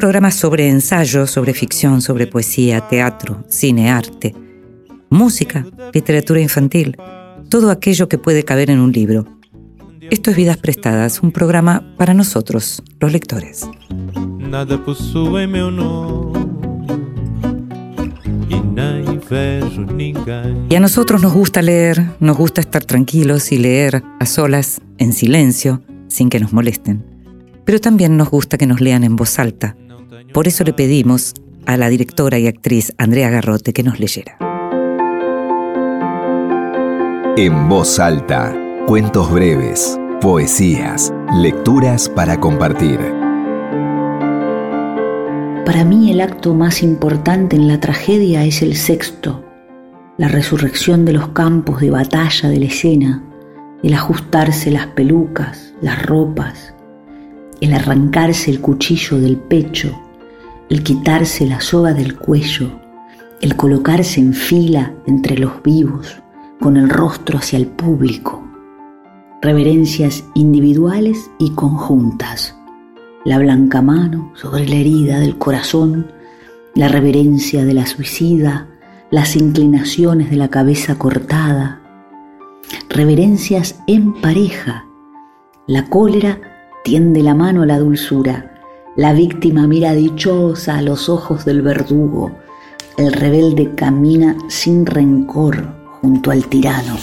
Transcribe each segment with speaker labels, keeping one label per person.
Speaker 1: Programa sobre ensayo, sobre ficción, sobre poesía, teatro, cine, arte, música, literatura infantil, todo aquello que puede caber en un libro. Esto es Vidas Prestadas, un programa para nosotros, los lectores.
Speaker 2: Nada possui meu.
Speaker 1: Y a nosotros nos gusta leer, nos gusta estar tranquilos y leer a solas, en silencio, sin que nos molesten. Pero también nos gusta que nos lean en voz alta. Por eso le pedimos a la directora y actriz Andrea Garrote que nos leyera.
Speaker 3: En voz alta, cuentos breves, poesías, lecturas para compartir.
Speaker 4: Para mí el acto más importante en la tragedia es el sexto, la resurrección de los campos de batalla de la escena, el ajustarse las pelucas, las ropas, el arrancarse el cuchillo del pecho, el quitarse la soga del cuello, el colocarse en fila entre los vivos, con el rostro hacia el público. Reverencias individuales y conjuntas. La blanca mano sobre la herida del corazón, la reverencia de la suicida, las inclinaciones de la cabeza cortada. Reverencias en pareja. La cólera tiende la mano a la dulzura. La víctima mira dichosa a los ojos del verdugo. El rebelde camina sin rencor junto al tirano.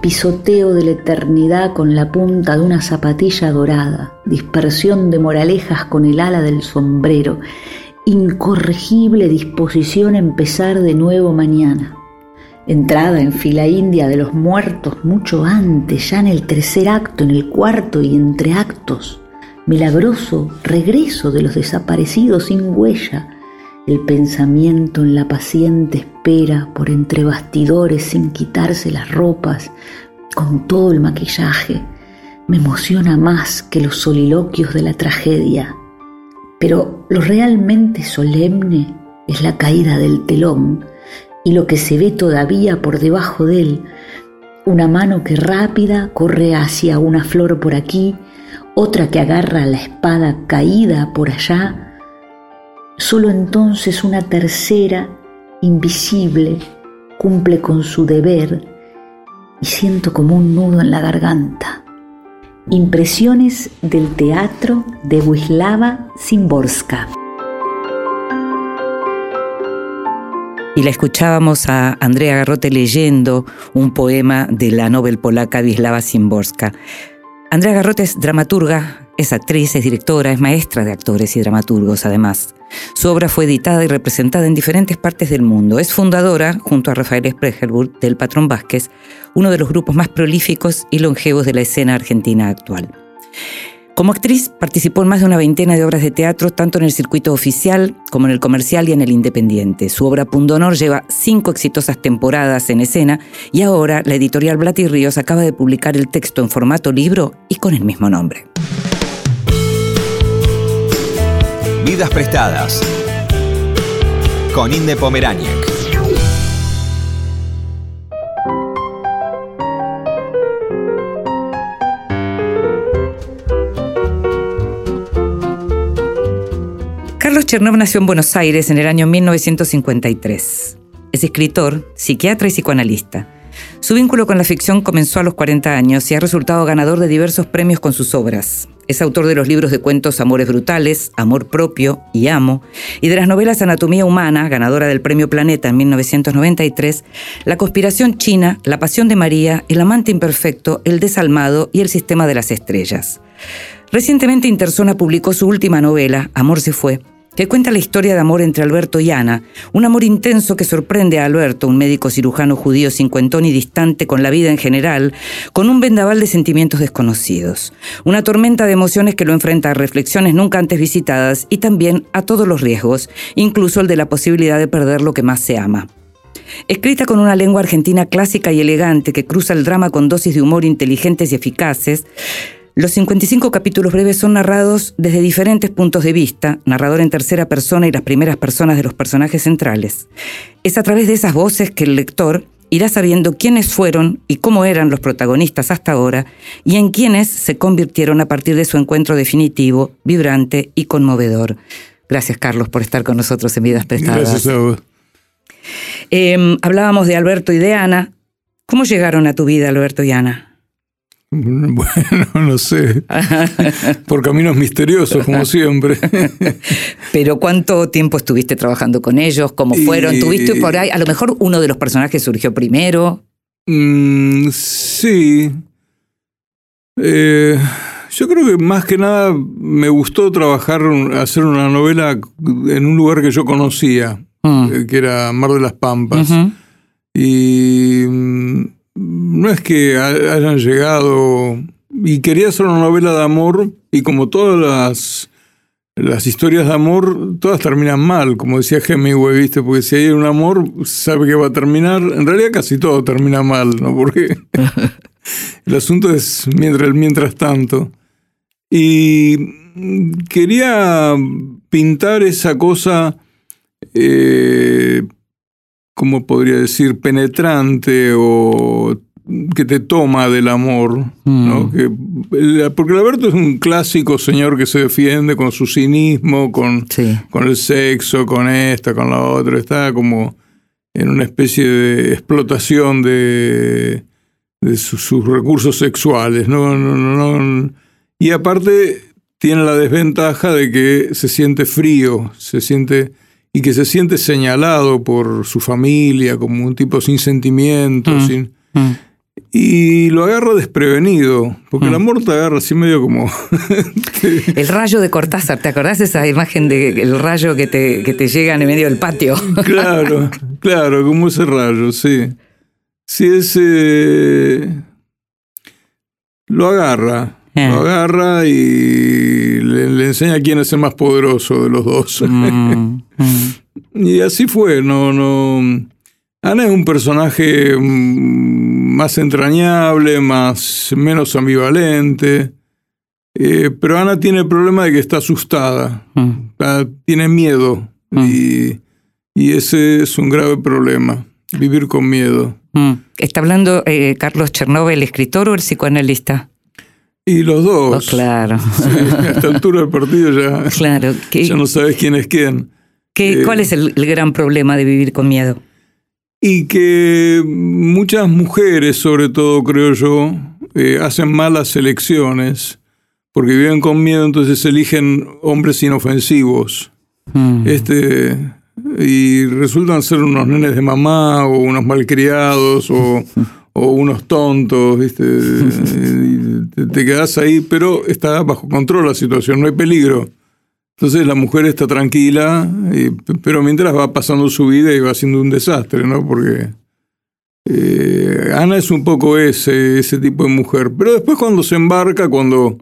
Speaker 4: Pisoteo de la eternidad con la punta de una zapatilla dorada, dispersión de moralejas con el ala del sombrero, incorregible disposición a empezar de nuevo mañana. Entrada en fila india de los muertos mucho antes, ya en el tercer acto, en el cuarto y entre actos. Milagroso regreso de los desaparecidos sin huella, el pensamiento en la paciente espera por entre bastidores sin quitarse las ropas, con todo el maquillaje, me emociona más que los soliloquios de la tragedia. Pero lo realmente solemne es la caída del telón y lo que se ve todavía por debajo de él, una mano que rápida corre hacia una flor por aquí, otra que agarra la espada caída por allá, Solo entonces una tercera, invisible, cumple con su deber y siento como un nudo en la garganta. Impresiones del teatro de Wisława Szymborska.
Speaker 1: Y la escuchábamos a Andrea Garrote leyendo un poema de la novel polaca Wisława Szymborska. Andrea Garrote es dramaturga, es actriz, es directora, es maestra de actores y dramaturgos además. Su obra fue editada y representada en diferentes partes del mundo. Es fundadora, junto a Rafael Spregelburg, del Patrón Vázquez, uno de los grupos más prolíficos y longevos de la escena argentina actual. Como actriz participó en más de una veintena de obras de teatro, tanto en el circuito oficial como en el comercial y en el independiente. Su obra Pundonor lleva cinco exitosas temporadas en escena y ahora la editorial Blat y Ríos acaba de publicar el texto en formato libro y con el mismo nombre.
Speaker 3: Vidas prestadas. Con Inde Pomeráñez.
Speaker 1: Chernov nació en Buenos Aires en el año 1953. Es escritor, psiquiatra y psicoanalista. Su vínculo con la ficción comenzó a los 40 años y ha resultado ganador de diversos premios con sus obras. Es autor de los libros de cuentos Amores Brutales, Amor Propio y Amo, y de las novelas Anatomía Humana, ganadora del Premio Planeta en 1993, La Conspiración China, La Pasión de María, El Amante Imperfecto, El Desalmado y El Sistema de las Estrellas. Recientemente Interzona publicó su última novela, Amor se fue, que cuenta la historia de amor entre Alberto y Ana, un amor intenso que sorprende a Alberto, un médico cirujano judío cincuentón y distante con la vida en general, con un vendaval de sentimientos desconocidos, una tormenta de emociones que lo enfrenta a reflexiones nunca antes visitadas y también a todos los riesgos, incluso el de la posibilidad de perder lo que más se ama. Escrita con una lengua argentina clásica y elegante que cruza el drama con dosis de humor inteligentes y eficaces, los 55 capítulos breves son narrados desde diferentes puntos de vista, narrador en tercera persona y las primeras personas de los personajes centrales. Es a través de esas voces que el lector irá sabiendo quiénes fueron y cómo eran los protagonistas hasta ahora y en quiénes se convirtieron a partir de su encuentro definitivo, vibrante y conmovedor. Gracias, Carlos, por estar con nosotros en Vidas Prestadas.
Speaker 5: Gracias a vos.
Speaker 1: Eh, hablábamos de Alberto y de Ana. ¿Cómo llegaron a tu vida, Alberto y Ana?
Speaker 5: Bueno, no sé. Por caminos misteriosos, como siempre.
Speaker 1: Pero ¿cuánto tiempo estuviste trabajando con ellos? ¿Cómo fueron? ¿Tuviste por ahí? A lo mejor uno de los personajes surgió primero.
Speaker 5: Mm, sí. Eh, yo creo que más que nada me gustó trabajar, hacer una novela en un lugar que yo conocía,
Speaker 1: Mm.
Speaker 5: eh, que era Mar de las Pampas. Y mm, no es que ha- hayan llegado. Y quería hacer una novela de amor, y como todas las, las historias de amor, todas terminan mal, como decía Hemingway, ¿viste? Porque si hay un amor, sabe que va a terminar. En realidad, casi todo termina mal, ¿no? Porque el asunto es mientras, mientras tanto. Y quería pintar esa cosa. eh, ¿cómo podría decir? Penetrante o que te toma del amor, ¿no?
Speaker 1: Mm.
Speaker 5: Que, porque Alberto es un clásico señor que se defiende con su cinismo, con,
Speaker 1: Sí.
Speaker 5: con el sexo, con esta, con la otra, está como en una especie de explotación de, de su- sus recursos sexuales, ¿no? No, no, no. Y aparte tiene la desventaja de que se siente frío, se siente y que se siente señalado por su familia como un tipo sin sentimientos,
Speaker 1: Mm.
Speaker 5: sin,
Speaker 1: Mm.
Speaker 5: y lo agarra desprevenido, porque el amor te agarra así medio como...
Speaker 1: El rayo de Cortázar, ¿te acordás esa imagen del rayo que te, que te llega en el medio del patio?
Speaker 5: claro, claro, como ese rayo, sí. Sí, ese... Lo agarra,
Speaker 1: Eh.
Speaker 5: lo agarra y le, le enseña quién es el más poderoso de los dos.
Speaker 1: Mm, mm.
Speaker 5: Y así fue, no, no. Ana es un personaje mm, más entrañable, más, menos ambivalente. eh, pero Ana tiene el problema de que está asustada,
Speaker 1: Mm.
Speaker 5: está- tiene miedo.
Speaker 1: Mm.
Speaker 5: Y, y ese es un grave problema, vivir con miedo.
Speaker 1: Mm. ¿Está hablando eh, Carlos Chernova, el escritor o el psicoanalista?
Speaker 5: Y los
Speaker 1: Oh,
Speaker 5: dos.
Speaker 1: claro.
Speaker 5: Sí, a esta altura del partido ya,
Speaker 1: Claro. ¿Qué-
Speaker 5: ya no sabes quién es quién.
Speaker 1: qué-
Speaker 5: eh,
Speaker 1: ¿Cuál es el, el gran problema de vivir con miedo?
Speaker 5: Y que muchas mujeres, sobre todo creo yo, eh, hacen malas elecciones porque viven con miedo, entonces eligen hombres inofensivos.
Speaker 1: Mm.
Speaker 5: Este, y resultan ser unos nenes de mamá o unos malcriados o, o unos tontos, ¿viste? Y te, te quedas ahí, pero está bajo control la situación, no hay peligro. Entonces la mujer está tranquila, y- pero mientras va pasando su vida y va siendo un desastre, ¿no? Porque eh, Ana es un poco ese, ese tipo de mujer. Pero después cuando se embarca, cuando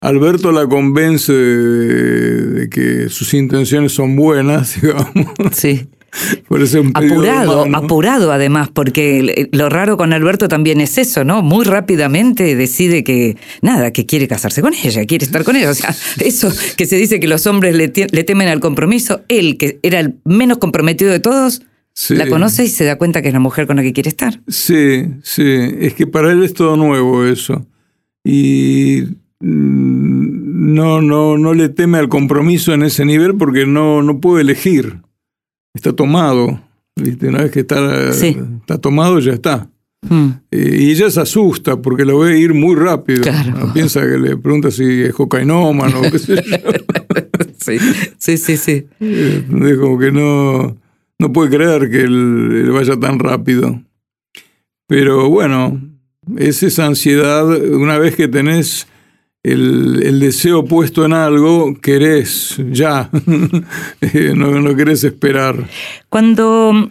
Speaker 5: Alberto la convence de, de que sus intenciones son buenas, digamos,
Speaker 1: Sí.
Speaker 5: Un
Speaker 1: Apurado, apurado además, porque lo raro con Alberto también es eso, ¿no? Muy rápidamente decide que, nada, que quiere casarse con ella, quiere estar con ella. O sea, eso que se dice que los hombres le, le temen al compromiso, él, que era el menos comprometido de todos,
Speaker 5: Sí.
Speaker 1: la conoce y se da cuenta que es la mujer con la que quiere estar.
Speaker 5: Sí, sí, es que para él es todo nuevo eso. Y mm, no, no, no le teme al compromiso en ese nivel porque no, no puede elegir. Está tomado. ¿viste? Una vez que está,
Speaker 1: Sí.
Speaker 5: está tomado, ya está.
Speaker 1: Mm.
Speaker 5: Eh, y ella se asusta porque lo ve ir muy rápido.
Speaker 1: Claro.
Speaker 5: ¿no? Piensa que le pregunta si es cocainómano o qué sé yo.
Speaker 1: Sí, sí, sí. sí.
Speaker 5: Eh, Es como que no, no puede creer que él, él vaya tan rápido. Pero bueno, es esa ansiedad, una vez que tenés el, deseo puesto en algo, querés ya, eh, no, no, querés esperar.
Speaker 1: Cuando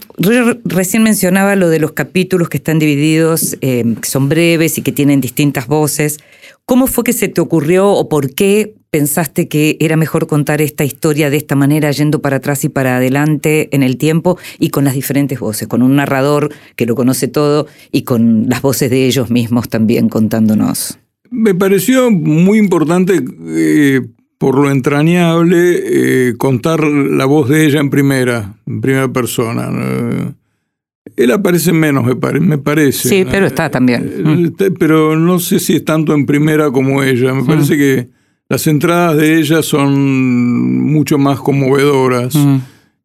Speaker 1: recién mencionaba lo de los capítulos que están divididos, eh, que son breves y que tienen distintas voces, ¿cómo fue que se te ocurrió o por qué pensaste que era mejor contar esta historia de esta manera, yendo para atrás y para adelante en el tiempo y con las diferentes voces, con un narrador que lo conoce todo y con las voces de ellos mismos también contándonos?
Speaker 5: Me pareció muy importante, eh, por lo entrañable, eh, contar la voz de ella en primera, en primera persona. Él aparece menos, me, parece.
Speaker 1: Sí, pero está también.
Speaker 5: Eh, mm. Pero no sé si es tanto en primera como ella. Me parece mm. que las entradas de ella son mucho más conmovedoras. Mm.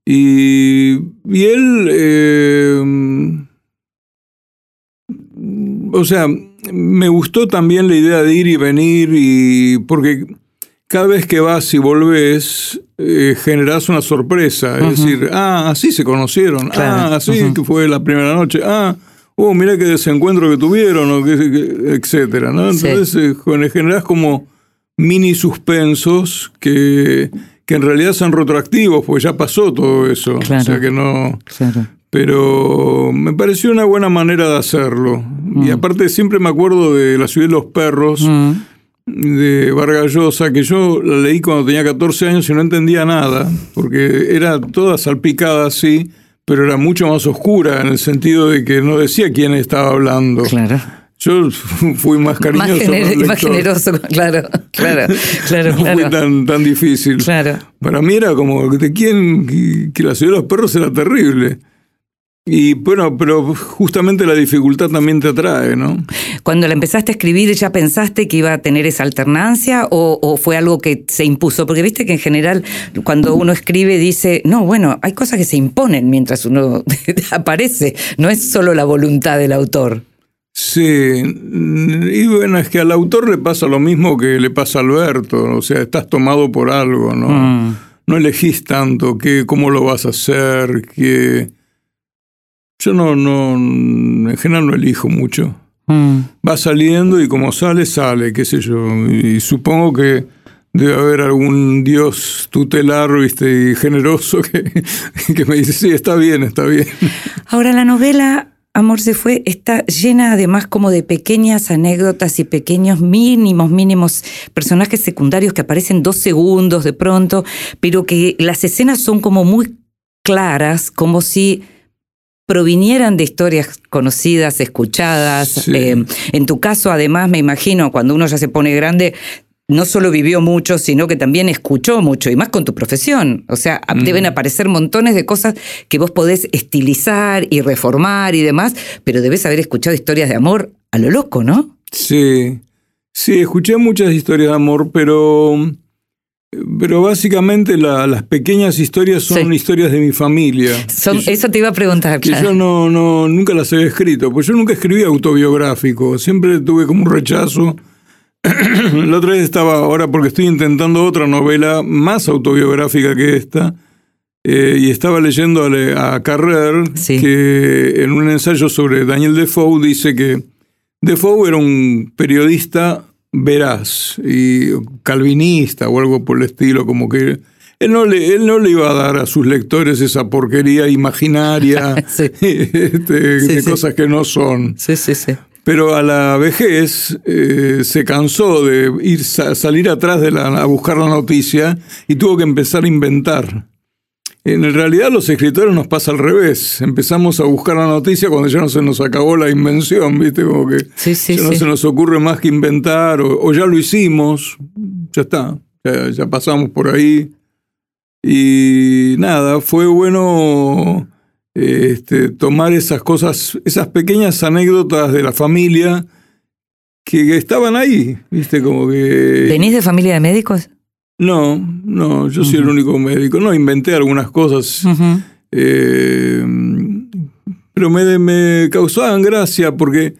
Speaker 5: Y, y, él... o sea, me gustó también la idea de ir y venir, y porque cada vez que vas y volvés, eh, generas una sorpresa. Es decir, ah, así se conocieron, ah, así que fue la primera noche, ah, oh, mira qué desencuentro que tuvieron, o que, etcétera. ¿no? Entonces eh, generas como mini suspensos que, que en realidad son retroactivos, porque ya pasó todo eso. O sea que no. Pero me pareció una buena manera de hacerlo. Y mm. aparte siempre me acuerdo de La ciudad de los perros, mm. de Vargas Llosa, que yo la leí cuando tenía 14 años y no entendía nada, porque era toda salpicada así, pero era mucho más oscura en el sentido de que no decía quién estaba hablando.
Speaker 1: Claro.
Speaker 5: Yo fui más cariñoso.
Speaker 1: Más, generoso, claro, claro, claro.
Speaker 5: no fue tan, tan difícil.
Speaker 1: Claro.
Speaker 5: Para mí era como de quién, que la ciudad de los perros era terrible. Y bueno, pero justamente la dificultad también te atrae, ¿no?
Speaker 1: Cuando la empezaste a escribir, ¿ya pensaste que iba a tener esa alternancia o, fue algo que se impuso? Porque viste que en general cuando uno escribe dice, no, bueno, hay cosas que se imponen mientras uno aparece, no es solo la voluntad del autor.
Speaker 5: Sí, y bueno, es que al autor le pasa lo mismo que le pasa a Alberto, o sea, estás tomado por algo, ¿no? Mm. No elegís tanto que, cómo lo vas a hacer, que yo no, no, en general no elijo mucho. Mm. Va saliendo y como sale, sale, qué sé yo. Y supongo que debe haber algún dios tutelar ¿viste? y generoso que, que me dice, sí, está bien, está bien.
Speaker 1: Ahora, la novela Amor se fue está llena además como de pequeñas anécdotas y pequeños mínimos, mínimos personajes secundarios que aparecen dos segundos de pronto, pero que las escenas son como muy claras, como si provinieran de historias conocidas, escuchadas. Eh, en tu caso, además, me imagino, cuando uno ya se pone grande, no solo vivió mucho, sino que también escuchó mucho, y más con tu profesión. O sea, deben aparecer montones de cosas que vos podés estilizar y reformar y demás, pero debes haber escuchado historias de amor a lo loco, ¿no?
Speaker 5: Sí, sí, escuché muchas historias de amor, pero pero básicamente las pequeñas historias son historias de mi familia.
Speaker 1: eso te iba a preguntar.
Speaker 5: Que yo no, no, nunca las he escrito, pues yo nunca escribí autobiográfico, siempre tuve como un rechazo. La otra vez estaba, ahora porque estoy intentando otra novela más autobiográfica que esta, eh, y estaba leyendo a, Carrer, que en un ensayo sobre Daniel Defoe dice que Defoe era un periodista veraz y calvinista o algo por el estilo, como que él no, le, él no le iba a dar a sus lectores esa porquería imaginaria este, de cosas que no son.
Speaker 1: Sí, sí, sí.
Speaker 5: Pero a la vejez eh, se cansó de ir salir atrás de la, a buscar la noticia y tuvo que empezar a inventar. En realidad los escritores nos pasa al revés. Empezamos a buscar la noticia cuando ya no se nos acabó la invención, ¿viste? Como que ya no se nos ocurre más que inventar o, ya lo hicimos, ya está, ya, pasamos por ahí. Y nada, fue bueno este, tomar esas cosas, esas pequeñas anécdotas de la familia que estaban ahí, ¿viste? Como que...
Speaker 1: ¿Venís de familia de médicos?
Speaker 5: No, no, yo soy el único médico. No, inventé algunas cosas. Eh, pero me, me causaban gracia porque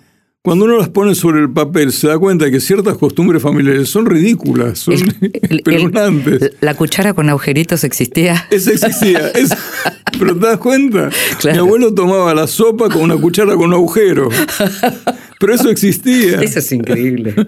Speaker 5: cuando uno las pone sobre el papel se da cuenta de que ciertas costumbres familiares son ridículas, son
Speaker 1: ¿La cuchara con agujeritos existía?
Speaker 5: Esa existía. pero te das cuenta. Mi abuelo tomaba la sopa con una cuchara con agujero. Pero eso existía.
Speaker 1: Eso es increíble.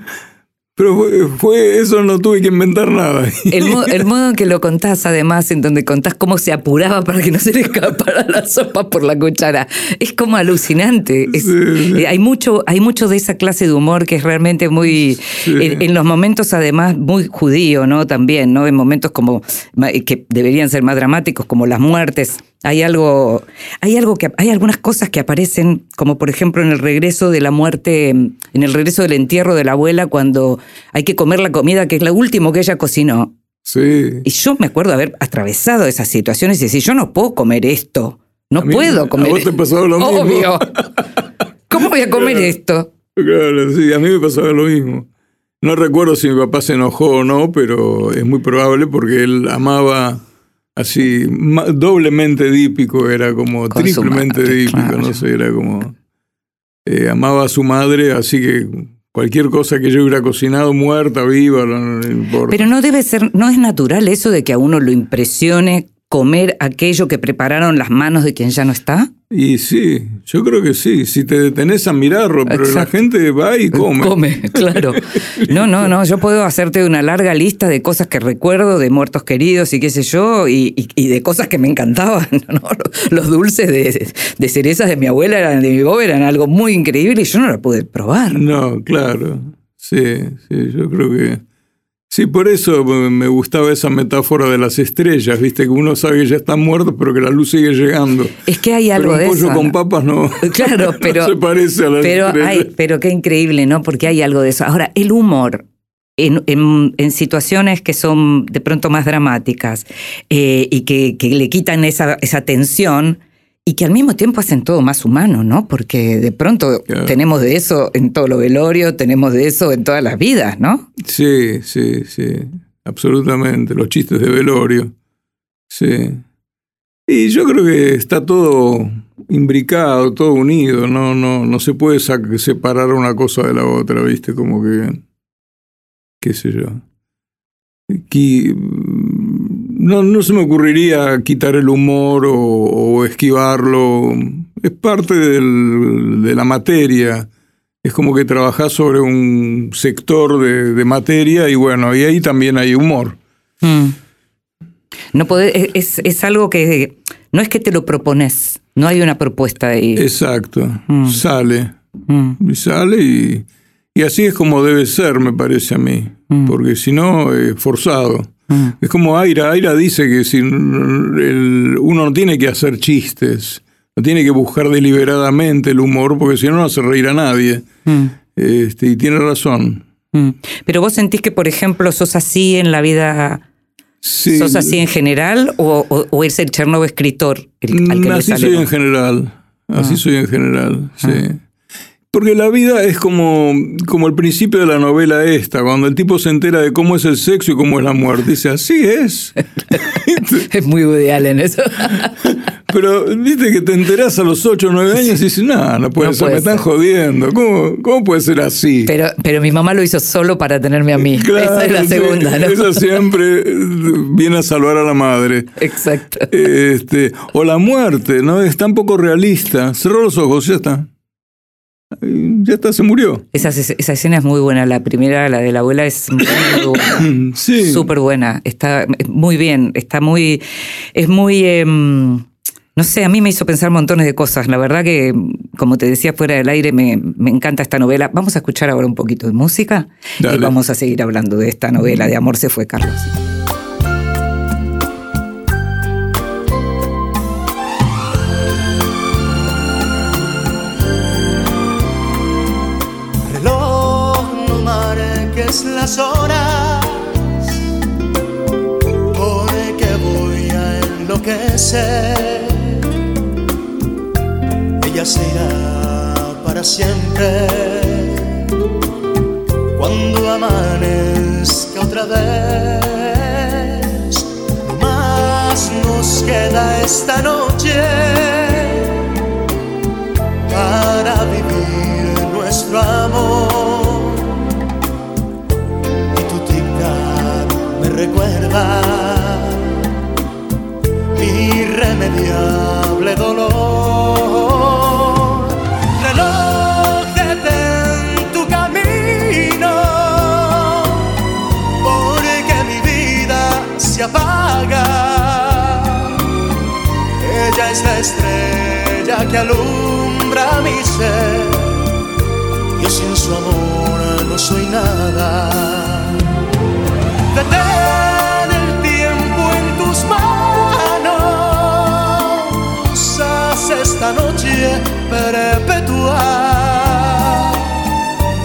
Speaker 5: Pero fue, fue, eso no tuve que inventar nada.
Speaker 1: El, mo- el modo en que lo contás, además, en donde contás cómo se apuraba para que no se le escapara la sopa por la cuchara, es como alucinante. Es-
Speaker 5: Sí.
Speaker 1: eh, hay, mucho, hay mucho de esa clase de humor que es realmente muy. En, en los momentos, además, muy judío, ¿no? También, ¿no? En momentos como. ma- que deberían ser más dramáticos, como las muertes. Hay algo, hay algo que, hay algunas cosas que aparecen, como por ejemplo en el regreso de la muerte, en el regreso del entierro de la abuela, cuando hay que comer la comida que es lo último que ella cocinó.
Speaker 5: Sí.
Speaker 1: Y yo me acuerdo haber atravesado esas situaciones y decir, yo no puedo comer esto. No
Speaker 5: A mí-
Speaker 1: puedo
Speaker 5: a
Speaker 1: comer
Speaker 5: vos te
Speaker 1: esto.
Speaker 5: pasaba lo mismo.
Speaker 1: Obvio. ¿Cómo voy a comer esto?
Speaker 5: Claro, sí, a mí me pasaba lo mismo. No recuerdo si mi papá se enojó o no, pero es muy probable porque él amaba así, doblemente dípico, era como
Speaker 1: Con
Speaker 5: triplemente
Speaker 1: madre,
Speaker 5: dípico,
Speaker 1: claro.
Speaker 5: no sé, era como... eh, amaba a su madre, así que cualquier cosa que yo hubiera cocinado, muerta, viva, no, no importa.
Speaker 1: Pero no debe ser, no es natural eso de que a uno lo impresione comer aquello que prepararon las manos de quien ya no está.
Speaker 5: Y sí, yo creo que sí, si te detenés a mirarlo, pero la gente va y come.
Speaker 1: claro. No, no, no. Yo puedo hacerte una larga lista de cosas que recuerdo, de muertos queridos y qué sé yo, y, y- y de cosas que me encantaban. ¿no? Los dulces de, de cerezas de mi abuela, eran, de mi boba, eran algo muy increíble y yo no lo pude probar.
Speaker 5: No, claro. Sí, sí, yo creo que. Sí, por eso me gustaba esa metáfora de las estrellas, viste, que uno sabe que ya están muertos, pero que la luz sigue llegando.
Speaker 1: Es que hay algo
Speaker 5: pero un
Speaker 1: de
Speaker 5: pollo
Speaker 1: eso.
Speaker 5: con papas no,
Speaker 1: Claro,
Speaker 5: no
Speaker 1: pero.
Speaker 5: se parece a las
Speaker 1: pero,
Speaker 5: estrellas.
Speaker 1: hay, pero qué increíble, ¿no? Porque hay algo de eso. Ahora, el humor. En, en- en situaciones que son de pronto más dramáticas eh, y que, que le quitan esa, esa tensión y que al mismo tiempo hacen todo más humano, ¿no? Porque de pronto
Speaker 5: Claro.
Speaker 1: tenemos de eso en todo lo velorio, tenemos de eso en todas las vidas, ¿no?
Speaker 5: Sí, sí, sí, absolutamente. Los chistes de velorio. Sí. Y yo creo que está todo imbricado, todo unido. No, no, no se puede separar una cosa de la otra, ¿viste? Como que. qué sé yo. Qui- no, no se me ocurriría quitar el humor o, o esquivarlo. Es parte del- de la materia. Es como que trabajás sobre un sector de, de materia y bueno, y ahí también hay humor.
Speaker 1: Mm. No podés- es, es algo que no es que te lo propones, no hay una propuesta ahí.
Speaker 5: Exacto.
Speaker 1: Mm.
Speaker 5: Sale.
Speaker 1: Mm,
Speaker 5: Y sale y, y así es como debe ser, me parece a mí. Porque si no, es forzado.
Speaker 1: Mm.
Speaker 5: Es como Aira. Aira dice que si el- uno no tiene que hacer chistes, no tiene que buscar deliberadamente el humor, porque si no, no hace reír a nadie.
Speaker 1: Mm,
Speaker 5: Este, y tiene razón.
Speaker 1: mm. Pero vos sentís que, por ejemplo, sos así en la vida,
Speaker 5: Sí,
Speaker 1: sos así en general, o, o- o es el Chernobyl escritor el, al que le
Speaker 5: Así
Speaker 1: sale?
Speaker 5: soy en general. Así
Speaker 1: Ah.
Speaker 5: soy en general, sí. Porque la vida es como, como el principio de la novela esta, cuando el tipo se entera de cómo es el sexo y cómo es la muerte. Dice, así es.
Speaker 1: Es muy ideal en eso.
Speaker 5: Pero viste que te enterás a los 8 o 9 años y dices, no, no puede
Speaker 1: No
Speaker 5: ser,
Speaker 1: puede
Speaker 5: me están jodiendo. ¿Cómo, ¿Cómo puede ser así?
Speaker 1: Pero, pero mi mamá lo hizo solo para tenerme a mí. Esa es la
Speaker 5: sí,
Speaker 1: segunda, ¿no?
Speaker 5: Esa siempre viene a salvar a la madre.
Speaker 1: Exacto.
Speaker 5: Este, o la muerte, ¿no? Es tan poco realista. Cerró los ojos, ya está. Ya está, se murió.
Speaker 1: Esa, esa escena es muy buena. La primera, la de la abuela, es muy buena.
Speaker 5: Sí.
Speaker 1: Súper buena. Está muy bien. Está muy. Es muy. em, no sé, a mí me hizo pensar montones de cosas. La verdad que, como te decía fuera del aire, me, me encanta esta novela. Vamos a escuchar ahora un poquito de música
Speaker 5: Dale.
Speaker 1: y vamos a seguir hablando de esta novela de Amor se fue, Carlos.
Speaker 6: Las horas, porque voy a enloquecer. Ella se irá para siempre cuando amanezca otra vez. Más nos queda esta noche para vivir nuestro amor. recuerda mi irremediable dolor. Reloj, en tu camino, porque mi vida se apaga. Ella es la estrella que alumbra mi ser. Yo sin su amor no soy nada. Detén el tiempo en tus manos. Haz esta noche perpetua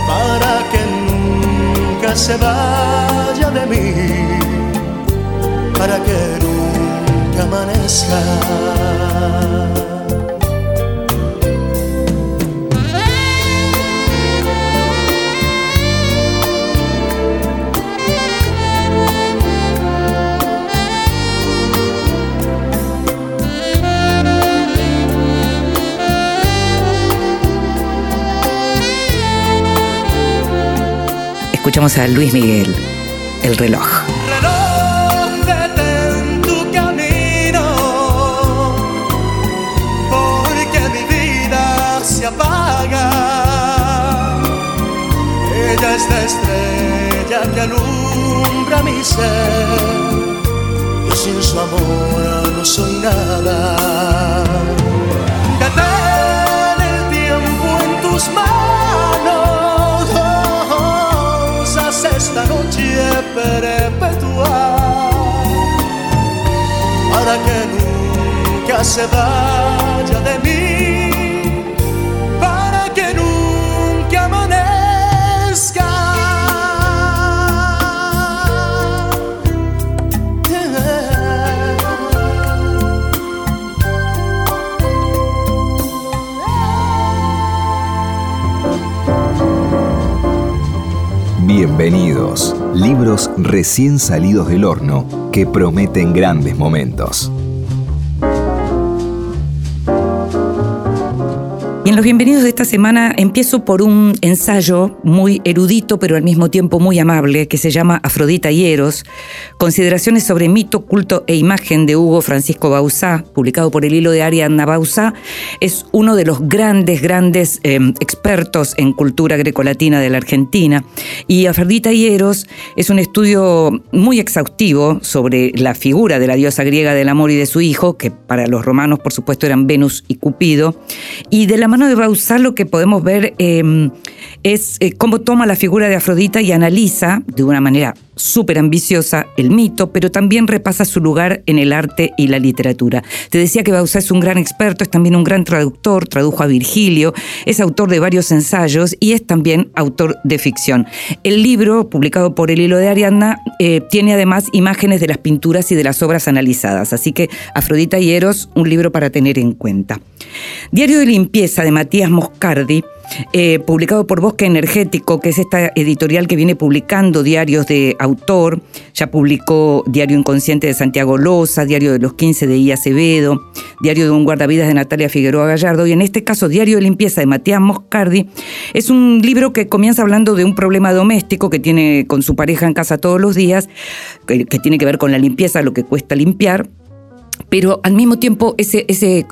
Speaker 6: para que nunca se vaya de mí. Para que nunca amanezca.
Speaker 1: Escuchamos a Luis Miguel, El reloj.
Speaker 6: reloj detén tu camino porque mi vida se apaga. Ella es la estrella que alumbra mi ser. Yo sin su amor no soy nada. Detén el tiempo en tus manos esta noche perpetua para que nunca se vaya de mí,
Speaker 3: Bienvenidos, libros recién salidos del horno que prometen grandes momentos.
Speaker 1: Y en los bienvenidos de esta semana empiezo por un ensayo muy erudito, pero al mismo tiempo muy amable, que se llama Afrodita y Eros, Consideraciones sobre mito, culto e imagen de Hugo Francisco Bauzá, publicado por el hilo de Ariadna Bauzá. Es uno de los grandes, grandes eh, expertos en cultura grecolatina de la Argentina. Y Afrodita y Eros es un estudio muy exhaustivo sobre la figura de la diosa griega del amor y de su hijo, que para los romanos, por supuesto, eran Venus y Cupido. Y de la mano de Bauzá lo que podemos ver eh, es eh, cómo toma la figura de Afrodita y analiza de una manera súper ambiciosa el mito, pero también repasa su lugar en el arte y la literatura. Te decía que Bauzá es un gran experto, es también un gran traductor, tradujo a Virgilio, es autor de varios ensayos y es también autor de ficción. El libro, publicado por el hilo de Ariadna, eh, tiene además imágenes de las pinturas y de las obras analizadas, así que Afrodita y Eros, un libro para tener en cuenta. Diario de limpieza de Matías Moscardi, eh, publicado por Bosque Energético, que es esta editorial que viene publicando diarios de autor. Ya publicó Diario Inconsciente de Santiago Loza, Diario de los 15 de I. Acevedo, Diario de un guardavidas de Natalia Figueroa Gallardo y en este caso Diario de Limpieza de Matías Moscardi. Es un libro que comienza hablando de un problema doméstico que tiene con su pareja en casa todos los días, que, que tiene que ver con la limpieza, lo que cuesta limpiar, pero al mismo tiempo ese, ese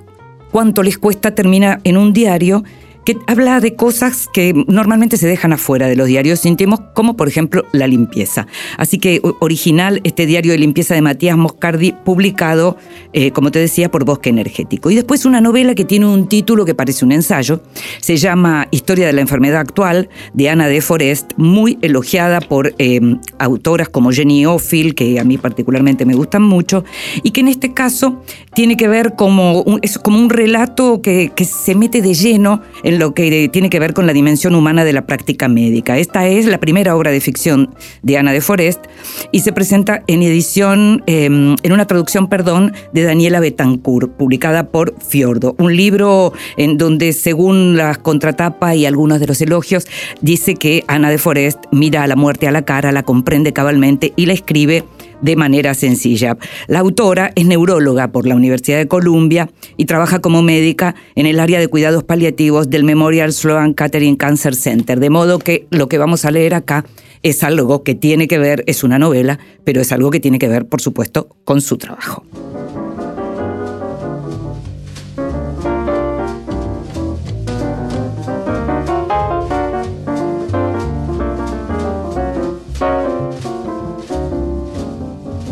Speaker 1: cuánto les cuesta termina en un diario que habla de cosas que normalmente se dejan afuera de los diarios íntimos, como por ejemplo la limpieza. Así que original este diario de limpieza de Matías Moscardi, publicado, eh, como te decía, por Bosque Energético. Y después una novela que tiene un título que parece un ensayo, se llama Historia de la enfermedad actual, de Ana de Forest, muy elogiada por eh, autoras como Jenny Ophil, que a mí particularmente me gustan mucho, y que en este caso tiene que ver como un, es como un relato que, que se mete de lleno en lo que tiene que ver con la dimensión humana de la práctica médica. Esta es la primera obra de ficción de Ana de Forest y se presenta en edición, eh, en una traducción, perdón, de Daniela Betancourt, publicada por Fiordo. Un libro en donde, según la contratapa y algunos de los elogios, dice que Ana de Forest mira a la muerte a la cara, la comprende cabalmente y la escribe de manera sencilla. La autora es neuróloga por la Universidad de Columbia y trabaja como médica en el área de cuidados paliativos del Memorial Sloan Kettering Cancer Center, de modo que lo que vamos a leer acá es algo que tiene que ver, es una novela, pero es algo que tiene que ver, por supuesto, con su trabajo.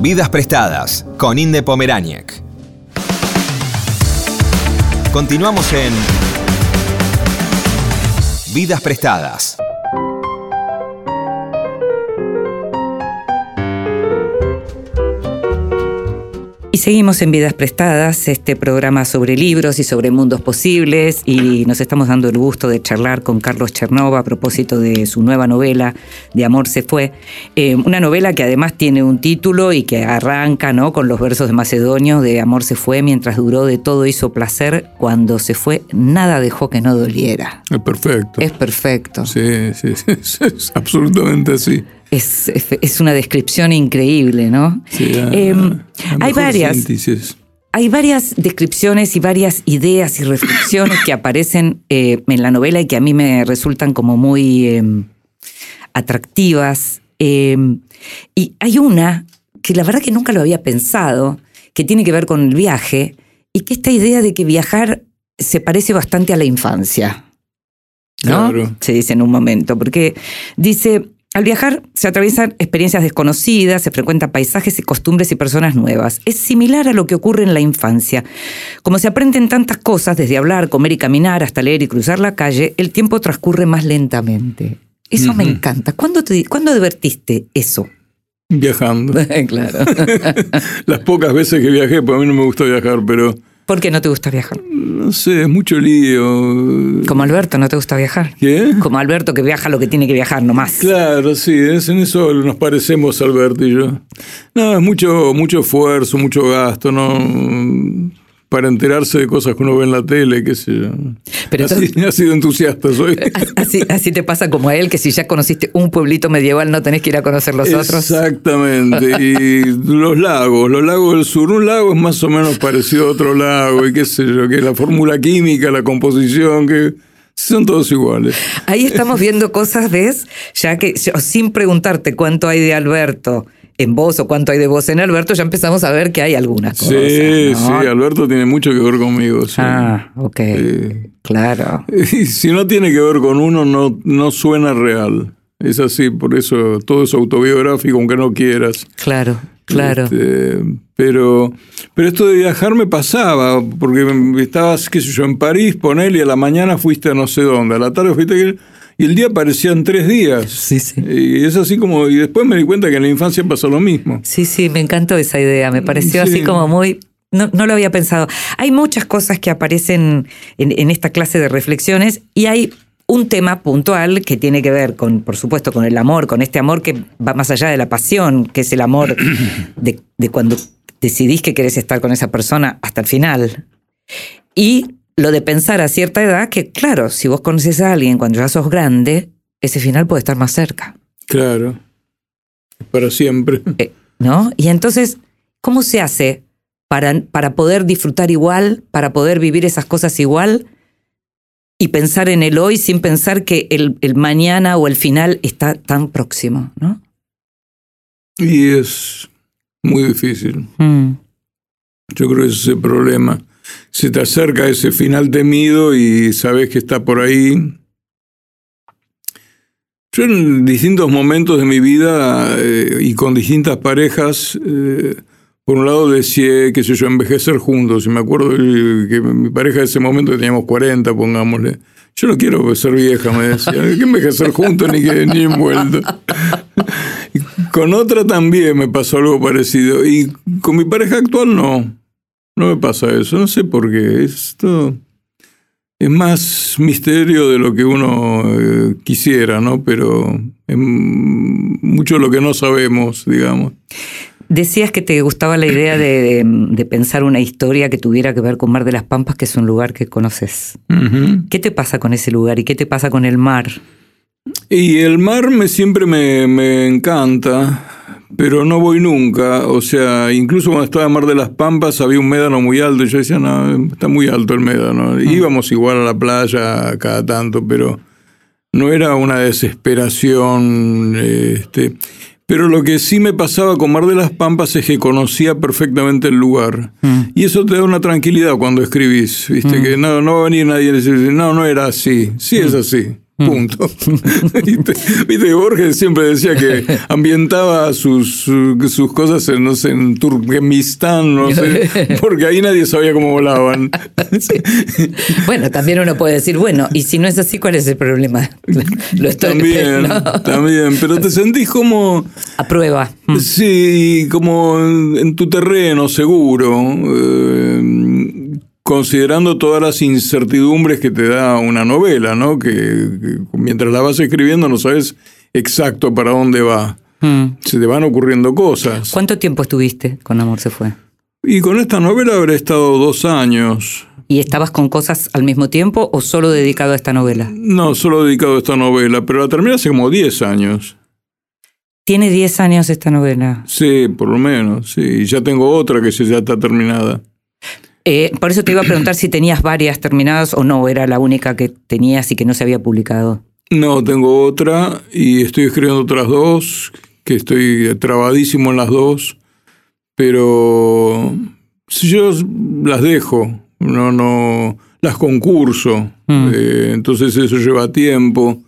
Speaker 3: Vidas prestadas con Inde Pomeráñez. Continuamos en Vidas Prestadas.
Speaker 1: Y seguimos en Vidas Prestadas, este programa sobre libros y sobre mundos posibles, y nos estamos dando el gusto de charlar con Carlos Chernova a propósito de su nueva novela, De Amor se fue. Eh, una novela que además tiene un título y que arranca ¿no? con los versos de Macedonio, de Amor se fue, mientras duró de todo hizo placer, cuando se fue nada dejó que no doliera.
Speaker 5: Es perfecto.
Speaker 1: Es perfecto.
Speaker 5: Sí, sí, sí, es absolutamente así.
Speaker 1: Es, es, una descripción increíble, ¿no?
Speaker 5: Sí, la-
Speaker 1: Em,
Speaker 5: la
Speaker 1: hay varias.
Speaker 5: síntesis.
Speaker 1: Hay varias descripciones y varias ideas y reflexiones que aparecen eh, en la novela y que a mí me resultan como muy eh, atractivas. Eh, y hay una que la verdad que nunca lo había pensado, que tiene que ver con el viaje y que esta idea de que viajar se parece bastante a la infancia. ¿no?
Speaker 5: Claro.
Speaker 1: Se dice en un momento, porque dice, al viajar se atraviesan experiencias desconocidas, se frecuentan paisajes y costumbres y personas nuevas. Es similar a lo que ocurre en la infancia. Como se aprenden tantas cosas, desde hablar, comer y caminar, hasta leer y cruzar la calle, el tiempo transcurre más lentamente. Eso me encanta. ¿Cuándo, te, ¿Cuándo advertiste eso?
Speaker 5: Viajando.
Speaker 1: claro.
Speaker 5: Las pocas veces que viajé, pues a mí no me gusta viajar, pero
Speaker 1: ¿Por qué no te gusta viajar?
Speaker 5: no sé, es mucho lío.
Speaker 1: Como Alberto, ¿no te gusta viajar?
Speaker 5: ¿Qué?
Speaker 1: Como Alberto que viaja lo que tiene que viajar, no más.
Speaker 5: Claro, sí, es, en eso nos parecemos Alberto y yo. No, es mucho, mucho esfuerzo, mucho gasto, ¿no? Para enterarse de cosas que uno ve en la tele, qué sé yo.
Speaker 1: Pero
Speaker 5: así, ha sido entusiasta soy.
Speaker 1: Así, así te pasa como a él, que si ya conociste un pueblito medieval no tenés que ir a conocer los otros.
Speaker 5: Exactamente. Y los lagos, los lagos del sur. Un lago es más o menos parecido a otro lago, y qué sé yo, que la fórmula química, la composición, que son todos iguales.
Speaker 1: Ahí estamos viendo cosas, ¿ves? Ya que yo, sin preguntarte cuánto hay de Alberto en vos o cuánto hay de vos en Alberto, ya empezamos a ver que hay algunas cosas.
Speaker 5: Sí,
Speaker 1: ¿no?
Speaker 5: sí, Alberto tiene mucho que ver conmigo. sí.
Speaker 1: Ah, ok. Claro.
Speaker 5: Y si no tiene que ver con uno, no, no suena real. Es así, por eso todo es autobiográfico, aunque no quieras.
Speaker 1: Claro, claro.
Speaker 5: Este, pero, pero esto de viajar me pasaba, porque estabas, qué sé yo, en París, ponele, y a la mañana fuiste a no sé dónde, a la tarde fuiste a... Y el día parecían tres días.
Speaker 1: Sí, sí.
Speaker 5: Y es así como... Y después me di cuenta que en la infancia pasó lo mismo.
Speaker 1: Sí, sí, me encantó esa idea. Me pareció
Speaker 5: Sí.
Speaker 1: así como muy. No, no lo había pensado. Hay muchas cosas que aparecen en, en esta clase de reflexiones y hay un tema puntual que tiene que ver con, por supuesto, con el amor, con este amor que va más allá de la pasión, que es el amor de, de cuando decidís que querés estar con esa persona hasta el final. Y lo de pensar a cierta edad que, claro, si vos conoces a alguien cuando ya sos grande, ese final puede estar más cerca.
Speaker 5: Claro. Para siempre.
Speaker 1: Eh, ¿no? Y entonces, ¿cómo se hace para, para poder disfrutar igual, para poder vivir esas cosas igual y pensar en el hoy sin pensar que el, el mañana o el final está tan próximo, ¿no?
Speaker 5: Y es muy difícil.
Speaker 1: Mm,
Speaker 5: Yo creo que ese es el problema. Se te acerca ese final temido y sabes que está por ahí. Yo en distintos momentos de mi vida eh, y con distintas parejas, eh, por un lado decía, qué sé yo, envejecer juntos. Y me acuerdo que mi pareja de ese momento que teníamos 40, pongámosle. Yo no quiero ser vieja, me decía. Que envejecer juntos ni que ni envuelto. Con otra también me pasó algo parecido. Y con mi pareja actual no. No me pasa eso. No sé por qué. Esto es más misterio de lo que uno eh, quisiera, ¿no? Pero es mucho lo que no sabemos, digamos.
Speaker 1: Decías que te gustaba la idea de, de- de pensar una historia que tuviera que ver con Mar de las Pampas, que es un lugar que conoces. ¿Qué te pasa con ese lugar y qué te pasa con el mar?
Speaker 5: Y el mar me siempre me, me encanta, pero no voy nunca. O sea, incluso cuando estaba en Mar de las Pampas había un médano muy alto y yo decía, no, está muy alto el médano. Íbamos igual a la playa cada tanto, pero no era una desesperación. Este. Pero lo que sí me pasaba con Mar de las Pampas es que conocía perfectamente el lugar. Y eso te da una tranquilidad cuando escribís, ¿viste? Que no, no va a venir nadie a decir, no, no era así. Sí es así. Mm. Punto. Viste, Borges siempre decía que ambientaba sus, sus cosas en, no sé, en Turkmenistán, no sé, porque ahí nadie sabía cómo volaban.
Speaker 1: Bueno, también uno puede decir, bueno, y si no es así, ¿cuál es el problema?
Speaker 5: Lo estoy También, también, pero te sentís como...
Speaker 1: A prueba.
Speaker 5: Mm. Sí, como en tu terreno seguro. Eh, considerando todas las incertidumbres que te da una novela, ¿no? Que, mientras la vas escribiendo no sabes exacto para dónde va. Hmm. Se te van ocurriendo cosas.
Speaker 1: ¿Cuánto tiempo estuviste con Amor se fue?
Speaker 5: Y con esta novela habré estado dos años.
Speaker 1: ¿Y estabas con cosas al mismo tiempo o solo dedicado a esta novela?
Speaker 5: No, solo dedicado a esta novela, pero la terminé hace como 10 años.
Speaker 1: ¿Tiene 10 años esta novela?
Speaker 5: Sí, por lo menos, sí. Y ya tengo otra que ya está terminada.
Speaker 1: Eh, por eso te iba a preguntar si tenías varias terminadas o no, era la única que tenías y que no se había publicado.
Speaker 5: No, tengo otra y estoy escribiendo otras dos, que estoy trabadísimo en las dos, pero si yo las dejo, no, no, las concurso, mm. eh, entonces eso lleva tiempo.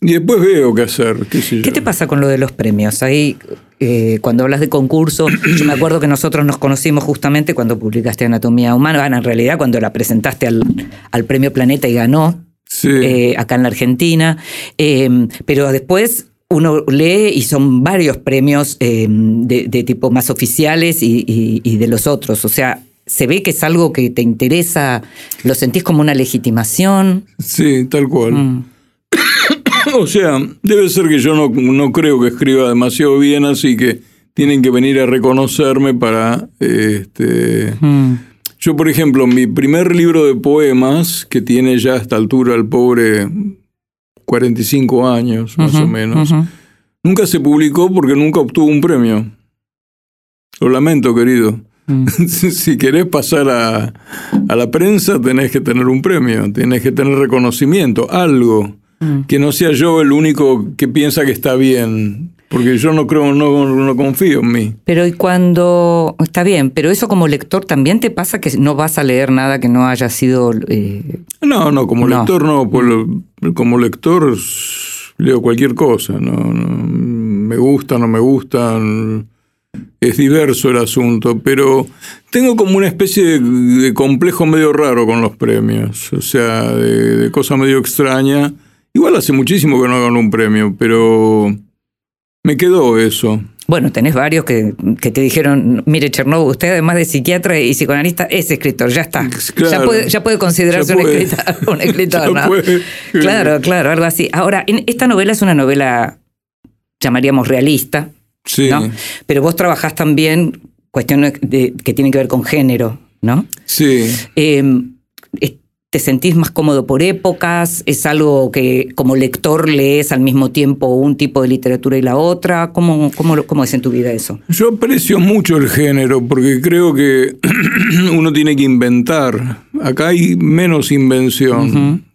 Speaker 5: Y después veo qué hacer. ¿Qué,
Speaker 1: te pasa con lo de los premios? Ahí, eh, cuando hablas de concurso, yo me acuerdo que nosotros nos conocimos justamente cuando publicaste Anatomía Humana, en realidad cuando la presentaste al, Premio Planeta y ganó, eh, acá en la Argentina. Em, pero después uno lee y son varios premios em, de, tipo más oficiales y, de los otros. O sea, se ve que es algo que te interesa, lo sentís como una legitimación.
Speaker 5: Sí, tal cual. Mm. O sea, debe ser que yo no, creo que escriba demasiado bien, así que tienen que venir a reconocerme para... Este, hmm. Yo, por ejemplo, mi primer libro de poemas, que tiene ya a esta altura el pobre 45 años, más o menos, nunca se publicó porque nunca obtuvo un premio. Lo lamento, querido. Hmm. si querés pasar a, a, la prensa, tenés que tener un premio, tenés que tener reconocimiento, algo. Mm. que no sea yo el único que piensa que está bien. Porque yo no creo, no, no confío en mí.
Speaker 1: Pero y cuando. Está bien, pero eso como lector también te pasa que no vas a leer nada que no haya sido. Eh,
Speaker 5: no, no, como lector no. como lector leo cualquier cosa. No, me gusta, no me gusta. Es diverso el asunto, pero tengo como una especie de, complejo medio raro con los premios. O sea, de, de cosa medio extraña Igual hace muchísimo que no ganó un premio, pero me quedó eso.
Speaker 1: Bueno, tenés varios que, te dijeron, mire Chernobyl, usted además de psiquiatra y psicoanalista es escritor, ya está. ya, puede, considerarse un, escritor, ¿no? Claro, claro, algo así. Ahora, en, esta novela es una novela, llamaríamos realista, sí. ¿no? Pero vos trabajás también cuestiones que tienen que ver con género, ¿no?
Speaker 5: Sí.
Speaker 1: Eh, ¿Te sentís más cómodo por épocas? ¿Es algo que como lector lees al mismo tiempo un tipo de literatura y la otra? ¿Cómo, cómo, cómo es en tu vida eso?
Speaker 5: Yo aprecio mucho el género porque creo que uno tiene que inventar. Acá hay menos invención.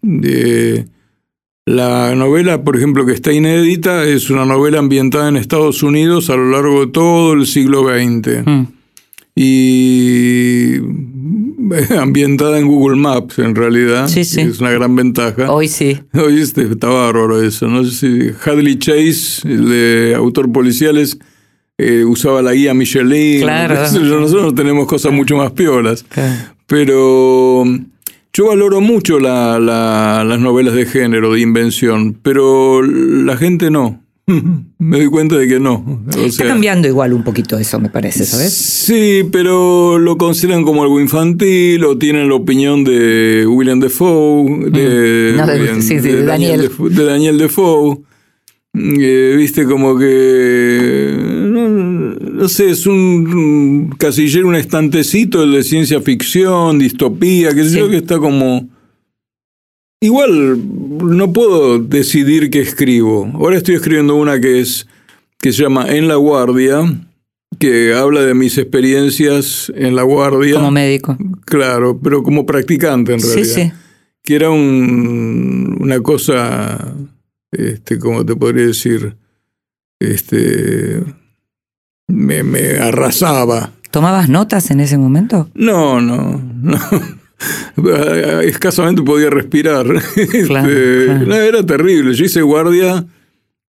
Speaker 5: la novela, por ejemplo, que está inédita, es una novela ambientada en Estados Unidos a lo largo de todo el siglo XX. Mm. Y ambientada en Google Maps, en realidad.
Speaker 1: Sí, sí.
Speaker 5: Es una gran ventaja.
Speaker 1: Hoy sí.
Speaker 5: Hoy este, está bárbaro eso. No sé si Hadley Chase, el de autor policiales, eh, usaba la guía Michelin.
Speaker 1: Claro.
Speaker 5: Nosotros tenemos cosas mucho más piolas. Pero yo valoro mucho las novelas de género, de invención, pero la gente no. Me doy cuenta de que no.
Speaker 1: Está cambiando igual un poquito eso, me parece, ¿sabes?
Speaker 5: Sí, pero lo consideran como algo infantil o tienen la opinión de William Defoe, de,
Speaker 1: Daniel.
Speaker 5: De, Daniel Defoe. Eh, viste como que no, sé es un casillero un estantecito de ciencia ficción distopía que sé yo que está como Igual no puedo decidir qué escribo. Ahora estoy escribiendo una que es que se llama En la Guardia, que habla de mis experiencias en la guardia.
Speaker 1: Como médico.
Speaker 5: Claro, pero como practicante en realidad. Sí, sí. Que era un, una cosa, este, ¿cómo te podría decir? Este, me, me arrasaba.
Speaker 1: ¿Tomabas notas en ese momento?
Speaker 5: No, no, no. escasamente podía respirar. Este,
Speaker 1: claro.
Speaker 5: Era terrible. Yo hice guardia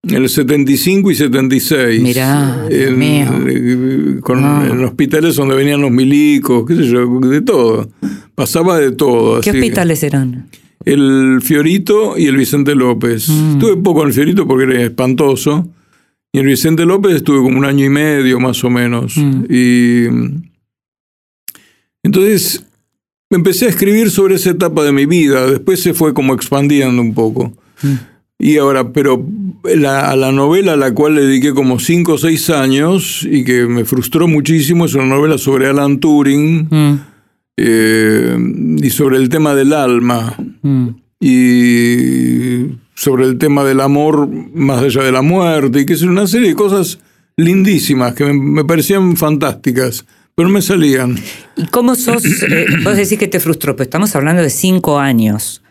Speaker 5: en el 75 y 76.
Speaker 1: Mirá,
Speaker 5: en,
Speaker 1: mío.
Speaker 5: eh, con,
Speaker 1: No.
Speaker 5: en hospitales donde venían los milicos, qué sé yo, de todo. Pasaba de todo.
Speaker 1: ¿Qué
Speaker 5: así.
Speaker 1: hospitales eran?
Speaker 5: El Fiorito y el Vicente López.
Speaker 1: Mm.
Speaker 5: Estuve poco en el Fiorito porque era espantoso. Y en el Vicente López estuve como un año y medio más o menos.
Speaker 1: Mm.
Speaker 5: Y entonces empecé a escribir sobre esa etapa de mi vida. Después se fue como expandiendo un poco.
Speaker 1: Mm.
Speaker 5: Y ahora, pero la- a la novela a la cual le dediqué como cinco o seis años y que me frustró muchísimo es una novela sobre Alan Turing
Speaker 1: Mm,
Speaker 5: eh, y sobre el tema del alma
Speaker 1: mm.
Speaker 5: y sobre el tema del amor más allá de la muerte y que es una serie de cosas lindísimas que me, me parecían fantásticas, pero me salían.
Speaker 1: ¿Y cómo sos? eh, vos decís que te frustró, pero estamos hablando de cinco años.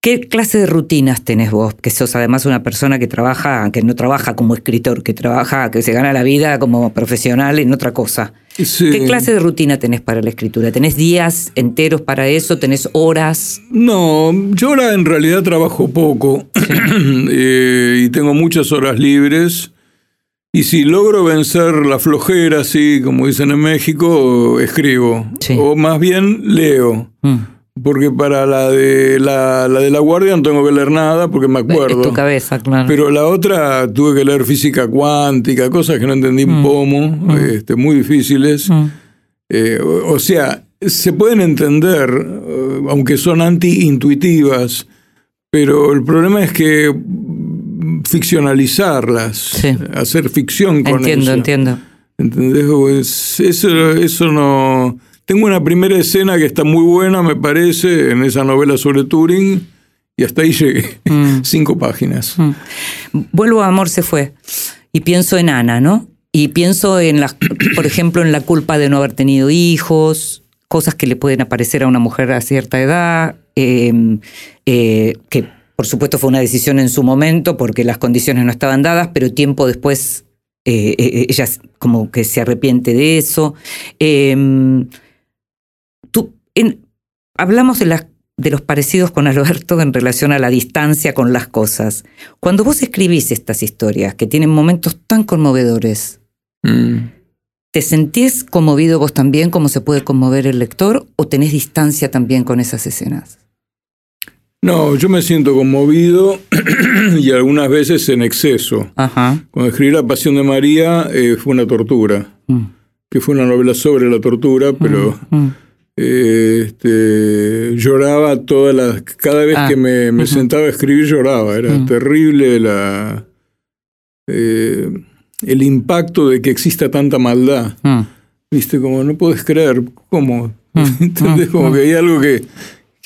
Speaker 1: ¿Qué clase de rutinas tenés vos? Que sos además una persona que trabaja, que no trabaja como escritor, que trabaja, que se gana la vida como profesional en otra cosa.
Speaker 5: Sí.
Speaker 1: ¿Qué clase de rutina tenés para la escritura? ¿Tenés días enteros para eso? ¿Tenés horas?
Speaker 5: No, yo ahora en realidad trabajo poco eh, y tengo muchas horas libres. Y si logro vencer la flojera, así como dicen en México, escribo.
Speaker 1: Sí.
Speaker 5: O más bien leo.
Speaker 1: Mm.
Speaker 5: Porque para la de la, la de la guardia no tengo que leer nada porque me acuerdo.
Speaker 1: Es tu cabeza, claro.
Speaker 5: Pero la otra tuve que leer física cuántica, cosas que no entendí un pomo, este, muy difíciles.
Speaker 1: Mm.
Speaker 5: Eh, o, o sea, se pueden entender, eh, aunque son anti-intuitivas, pero el problema es que mm, ficcionalizarlas,
Speaker 1: Sí.
Speaker 5: hacer ficción con
Speaker 1: entiendo,
Speaker 5: eso.
Speaker 1: entiendo.
Speaker 5: ¿Entendés? Pues eso, eso no. Tengo una primera escena que está muy buena, me parece, en esa novela sobre Turing, y hasta ahí llegué.
Speaker 1: Mm.
Speaker 5: Cinco páginas.
Speaker 1: Vuelvo a Amor se fue y pienso en Ana, ¿no? Y pienso en las, por ejemplo, en la culpa de no haber tenido hijos, cosas que le pueden aparecer a una mujer a cierta edad, eh, eh, que por supuesto fue una decisión en su momento porque las condiciones no estaban dadas, pero tiempo después eh, eh, ella como que se arrepiente de eso. Tú, en- hablamos de las de los parecidos con Alberto en relación a la distancia con las cosas. Cuando vos escribís estas historias que tienen momentos tan conmovedores,
Speaker 5: Mm.
Speaker 1: ¿te sentís conmovido vos también como se puede conmover el lector o tenés distancia también con esas escenas?
Speaker 5: No, yo me siento conmovido y algunas veces en exceso.
Speaker 1: Ajá.
Speaker 5: Cuando escribí La Pasión de María eh, fue una tortura,
Speaker 1: Mm,
Speaker 5: que fue una novela sobre la tortura, pero
Speaker 1: mm.
Speaker 5: eh, este, lloraba todas las... Cada vez
Speaker 1: Ah,
Speaker 5: que me, sentaba a escribir lloraba. Era
Speaker 1: Mm.
Speaker 5: terrible la, eh, el impacto de que exista tanta maldad.
Speaker 1: Mm.
Speaker 5: Viste, como no puedes creer, ¿cómo?
Speaker 1: Mm,
Speaker 5: ¿Entendés?
Speaker 1: mm,
Speaker 5: Como
Speaker 1: mm.
Speaker 5: que hay algo que,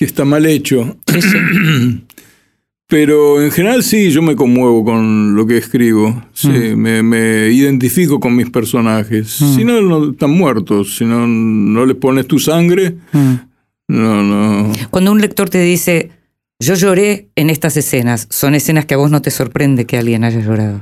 Speaker 5: que está mal hecho. Pero en general sí, yo me conmuevo con lo que escribo. Sí, me, me identifico con mis personajes. Si no, no están muertos. Si no, no les pones tu sangre,
Speaker 1: Mm.
Speaker 5: no, no.
Speaker 1: Cuando un lector te dice, yo lloré en estas escenas, son escenas que a vos no te sorprende que alguien haya llorado.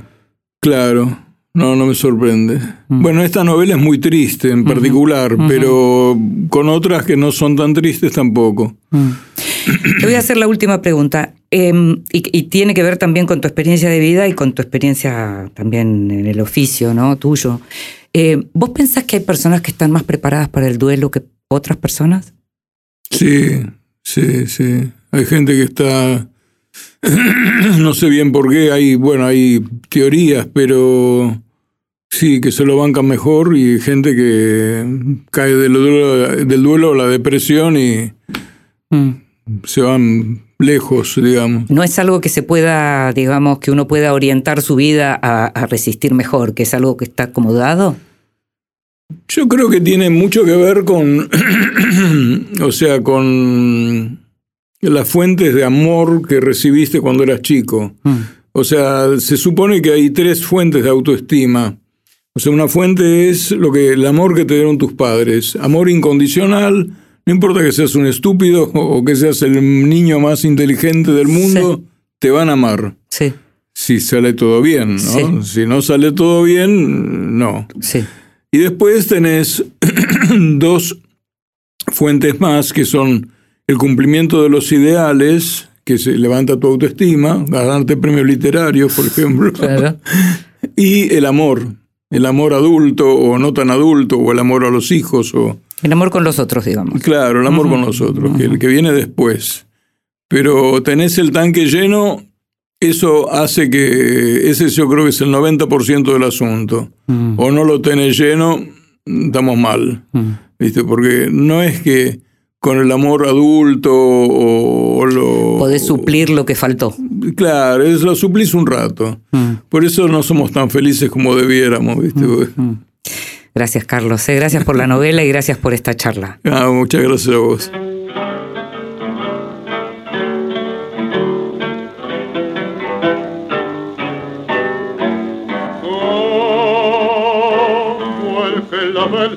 Speaker 5: Claro, no, no me sorprende. Bueno, esta novela es muy triste en particular, pero con otras que no son tan tristes tampoco.
Speaker 1: Te voy a hacer la última pregunta. eh, y, y tiene que ver también con tu experiencia de vida y con tu experiencia también en el oficio, ¿no? Tuyo. Eh, ¿Vos pensás que hay personas que están más preparadas para el duelo que otras personas?
Speaker 5: Sí, sí, sí. Hay gente que está. no sé bien por qué, hay, bueno, hay teorías, pero sí, que se lo bancan mejor y gente que cae del duelo, del duelo a la depresión y se van lejos, digamos.
Speaker 1: No es algo que se pueda, digamos, que uno pueda orientar su vida a, a resistir mejor, que es algo que está acomodado.
Speaker 5: Yo creo que tiene mucho que ver con, o sea, con las fuentes de amor que recibiste cuando eras chico. O sea, se supone que hay tres fuentes de autoestima. O sea, una fuente es lo que el amor que te dieron tus padres, amor incondicional, no importa que seas un estúpido o que seas el niño más inteligente del mundo, te van a amar.
Speaker 1: Sí,
Speaker 5: Si sale todo bien, ¿no? Si no sale todo bien, no.
Speaker 1: sí.
Speaker 5: Y después tenés dos fuentes más que son el cumplimiento de los ideales, que se levanta tu autoestima, ganarte premios literarios, por ejemplo, y el amor, el amor adulto o no tan adulto, o el amor a los hijos. O...
Speaker 1: El amor con los otros, digamos.
Speaker 5: Claro, el amor con los otros, que el que viene después. Pero tenés el tanque lleno, eso hace que, ese yo creo que es el 90% del asunto. Mm. O no lo tenés lleno, estamos mal. Mm. ¿Viste? Porque no es que con el amor adulto o, lo...
Speaker 1: Podés suplir lo que faltó.
Speaker 5: Claro, eso lo suplís un rato. Mm. Por eso no somos tan felices como debiéramos, ¿viste?
Speaker 1: Gracias, Carlos. Eh, gracias por la novela y gracias por esta charla.
Speaker 5: Ah, muchas gracias a vos.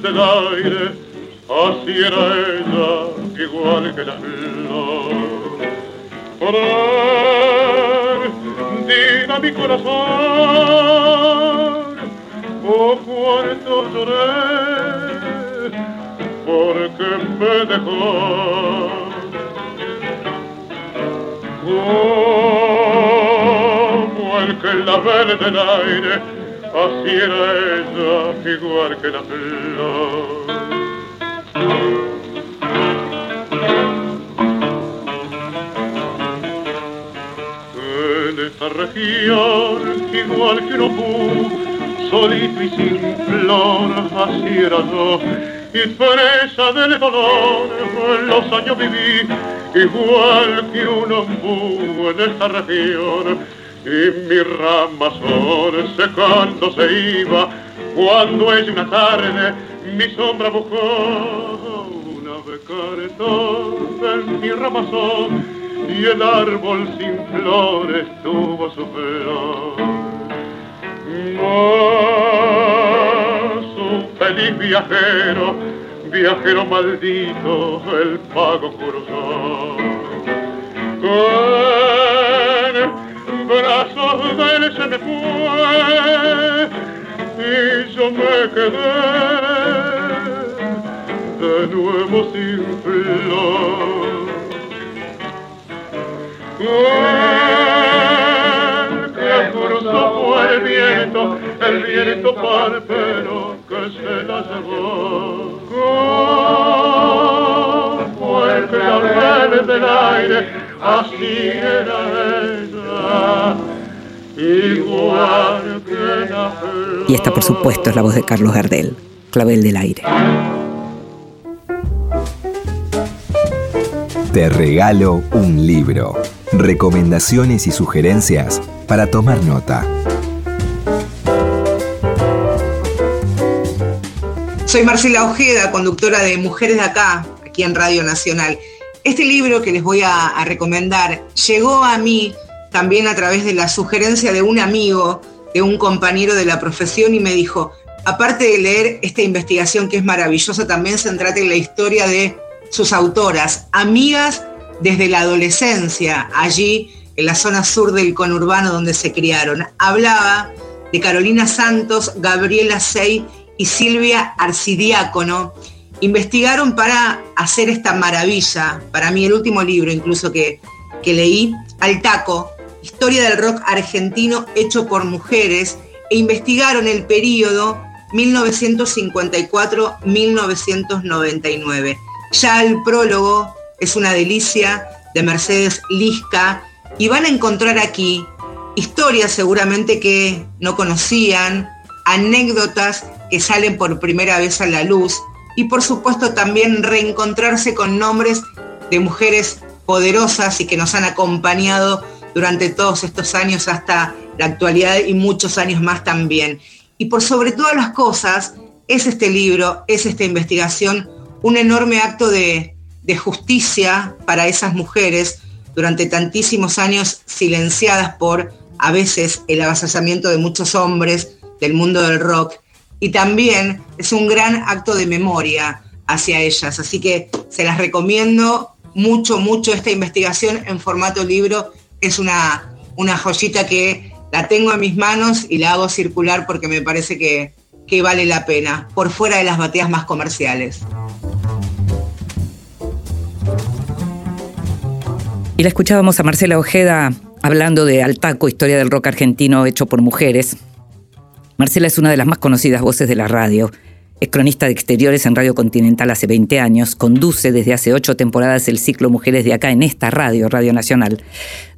Speaker 7: del aire, así era ella, igual que la flor. Por mi corazón, oh cuánto lloré, porque me dejó. Como el que la verde del aire, así era ella, igual que la flor. Esta región, igual que un solito y sin flor, así era yo, y presa del dolor, los años viví, igual que un ombú en esta región, y mi ramazón secándose iba cuando es una tarde mi sombra buscó una becaretón en mi ramazón y el árbol sin flores tuvo su flor. Mas un feliz viajero, viajero maldito, el pago cruzó brazos de él se me fue y yo me quedé de nuevo sin flor. El que cruzó fue el viento, el viento parpero que se la llevó. Fue el que del aire, así era ella. Igual que la
Speaker 1: y esta, por supuesto, es la voz de Carlos Gardel, Clavel del Aire.
Speaker 3: Te regalo un libro. Recomendaciones y sugerencias para tomar nota.
Speaker 8: Soy Marcela Ojeda, conductora de Mujeres de Acá, aquí en Radio Nacional. Este libro que les voy a, recomendar llegó a mí también a través de la sugerencia de un amigo, de un compañero de la profesión y me dijo, aparte de leer esta investigación que es maravillosa, también centrate en la historia de sus autoras, amigas desde la adolescencia, allí en la zona sur del conurbano donde se criaron. Hablaba de Carolina Santos, Gabriela Sey y Silvia Arcidiácono, investigaron para hacer esta maravilla, para mí el último libro incluso que, que leí, Al Taco, Historia del Rock Argentino hecho por mujeres, e investigaron el periodo 1954-1999. Ya el prólogo es una delicia de Mercedes Lisca y van a encontrar aquí historias seguramente que no conocían, anécdotas que salen por primera vez a la luz y por supuesto también reencontrarse con nombres de mujeres poderosas y que nos han acompañado durante todos estos años hasta la actualidad y muchos años más también. Y por sobre todas las cosas, es este libro, es esta investigación, un enorme acto de, de justicia para esas mujeres durante tantísimos años silenciadas por a veces el avasallamiento de muchos hombres del mundo del rock y también es un gran acto de memoria hacia ellas. Así que se las recomiendo mucho, mucho esta investigación en formato libro. Es una, una joyita que la tengo en mis manos y la hago circular porque me parece que, que vale la pena, por fuera de las bateas más comerciales.
Speaker 1: Y la escuchábamos a Marcela Ojeda hablando de Altaco, historia del rock argentino hecho por mujeres. Marcela es una de las más conocidas voces de la radio. Es cronista de exteriores en Radio Continental hace 20 años. Conduce desde hace ocho temporadas el ciclo Mujeres de Acá en esta radio, Radio Nacional.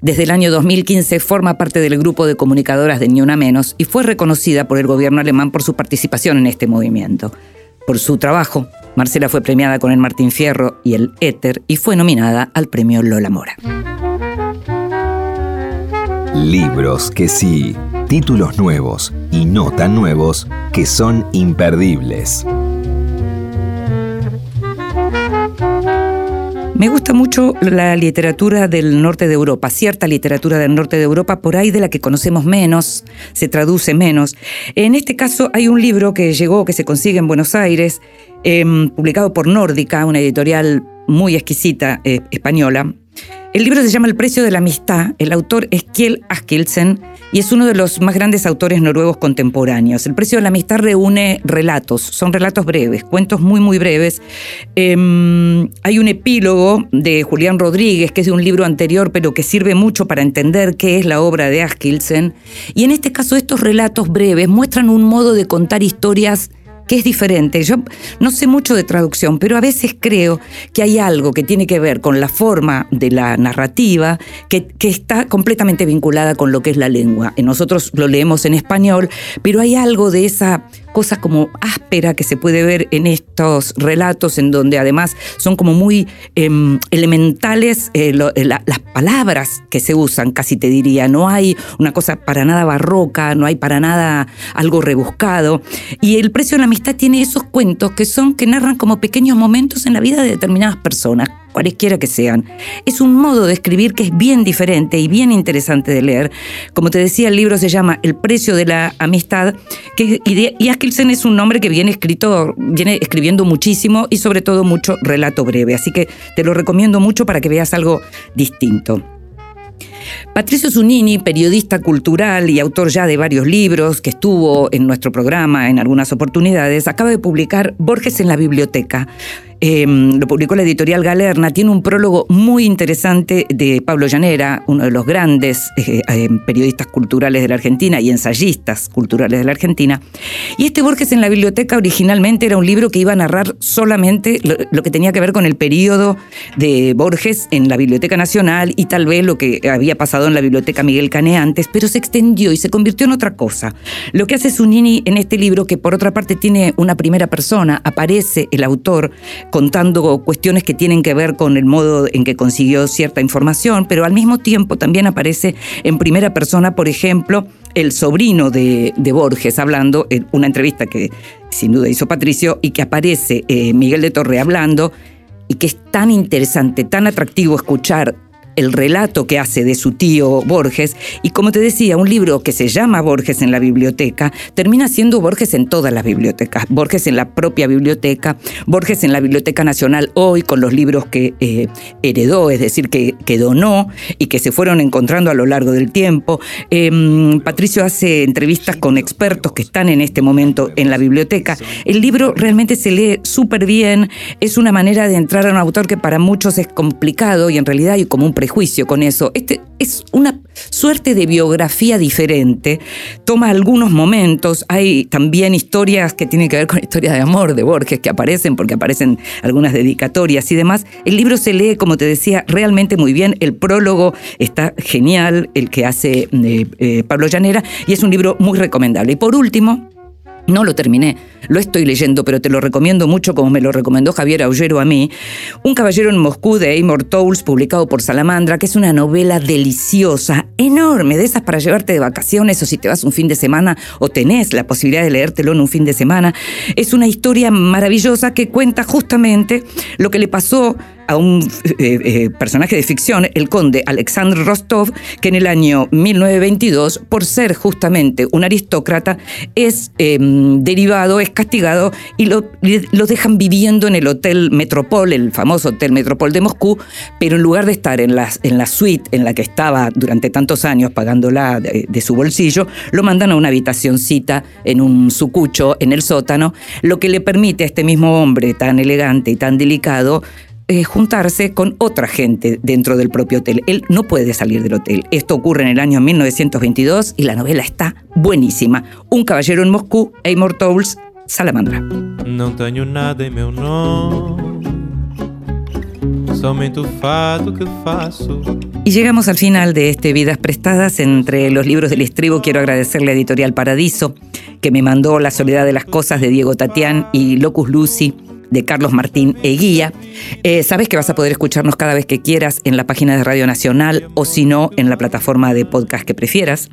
Speaker 1: Desde el año 2015 forma parte del grupo de comunicadoras de Ni Una Menos y fue reconocida por el gobierno alemán por su participación en este movimiento. Por su trabajo, Marcela fue premiada con el Martín Fierro y el Éter y fue nominada al premio Lola Mora.
Speaker 3: Libros que sí, títulos nuevos y no tan nuevos que son imperdibles.
Speaker 1: Me gusta mucho la literatura del norte de Europa, cierta literatura del norte de Europa, por ahí de la que conocemos menos, se traduce menos. En este caso hay un libro que llegó, que se consigue en Buenos Aires, em, publicado por Nórdica, una editorial muy exquisita eh, española, el libro se llama El precio de la amistad. El autor es Kjell Askildsen y es uno de los más grandes autores noruegos contemporáneos. El precio de la amistad reúne relatos, son relatos breves, cuentos muy, muy breves. Em, hay un epílogo de Julián Rodríguez, que es de un libro anterior, pero que sirve mucho para entender qué es la obra de Askildsen. Y en este caso, estos relatos breves muestran un modo de contar historias que es diferente. Yo no sé mucho de traducción, pero a veces creo que hay algo que tiene que ver con la forma de la narrativa que, que, está completamente vinculada con lo que es la lengua. Nosotros lo leemos en español, pero hay algo de esa cosa como áspera que se puede ver en estos relatos, en donde además son como muy em, elementales eh, eh, las palabras que se usan, casi te diría. No hay una cosa para nada barroca, no hay para nada algo rebuscado. Y el precio de la amistad tiene esos cuentos que son, que narran como pequeños momentos en la vida de determinadas personas cualesquiera que sean. Es un modo de escribir que es bien diferente y bien interesante de leer. Como te decía, el libro se llama El precio de la amistad, que, y, Askilsen es un nombre que viene, escrito, viene escribiendo muchísimo y sobre todo mucho relato breve. Así que te lo recomiendo mucho para que veas algo distinto. Patricio Zunini, periodista cultural y autor ya de varios libros, que estuvo en nuestro programa en algunas oportunidades, acaba de publicar Borges en la biblioteca, Em, lo publicó la editorial Galerna, tiene un prólogo muy interesante de Pablo Llanera, uno de los grandes eh, eh, periodistas culturales de la Argentina y ensayistas culturales de la Argentina. Y este Borges en la biblioteca originalmente era un libro que iba a narrar solamente lo, que tenía que ver con el periodo de Borges en la Biblioteca Nacional y tal vez lo que había pasado en la Biblioteca Miguel Cane antes, pero se extendió y se convirtió en otra cosa. Lo que hace Zunini en este libro, que por otra parte tiene una primera persona, aparece el autor contando cuestiones que tienen que ver con el modo en que consiguió cierta información, pero al mismo tiempo también aparece en primera persona, por ejemplo, el sobrino de, Borges hablando en una entrevista que sin duda hizo Patricio y que aparece eh, Miguel de Torre hablando y que es tan interesante, tan atractivo escuchar el relato que hace de su tío Borges, y como te decía, un libro que se llama Borges en la biblioteca, termina siendo Borges en todas las bibliotecas, Borges en la propia biblioteca, Borges en la Biblioteca Nacional hoy con los libros que eh, heredó, es decir, que, que, donó y que se fueron encontrando a lo largo del tiempo. Em, Patricio hace entrevistas con expertos que están en este momento en la biblioteca. El libro realmente se lee súper bien, es una manera de entrar a un autor que para muchos es complicado y en realidad hay como un juicio con eso. Este es una suerte de biografía diferente. Toma algunos momentos. Hay también historias que tienen que ver con historias de amor de Borges que aparecen porque aparecen algunas dedicatorias y demás. El libro se lee, como te decía, realmente muy bien. El prólogo está genial, el que hace eh, eh, Pablo Llanera, y es un libro muy recomendable. Y por último, no lo terminé, lo estoy leyendo, pero te lo recomiendo mucho como me lo recomendó Javier Aullero a mí. Un caballero en Moscú de Amor Towles, publicado por Salamandra, que es una novela deliciosa, enorme, de esas para llevarte de vacaciones o si te vas un fin de semana o tenés la posibilidad de leértelo en un fin de semana. Es una historia maravillosa que cuenta justamente lo que le pasó a un eh, eh, personaje de ficción, el conde Alexandr Rostov, que en el año 1922, por ser justamente un aristócrata, es em, derivado, es castigado y lo, lo, dejan viviendo en el Hotel Metropol, el famoso Hotel Metropol de Moscú, pero en lugar de estar en la, en la suite en la que estaba durante tantos años pagándola de, de su bolsillo, lo mandan a una habitacioncita en un sucucho en el sótano, lo que le permite a este mismo hombre tan elegante y tan delicado eh, juntarse con otra gente dentro del propio hotel. Él no puede salir del hotel. Esto ocurre en el año 1922 y la novela está buenísima. Un caballero en Moscú, Amor Towles, Salamandra.
Speaker 2: Não tenho nada meu faço.
Speaker 1: Y llegamos al final de este Vidas Prestadas. Entre los libros del estribo quiero agradecerle a Editorial Paradiso, que me mandó La soledad de las cosas de Diego Tatián y Locus Lucy de Carlos Martín Eguía. Eh, sabes que vas a poder escucharnos cada vez que quieras en la página de Radio Nacional o si no, en la plataforma de podcast que prefieras.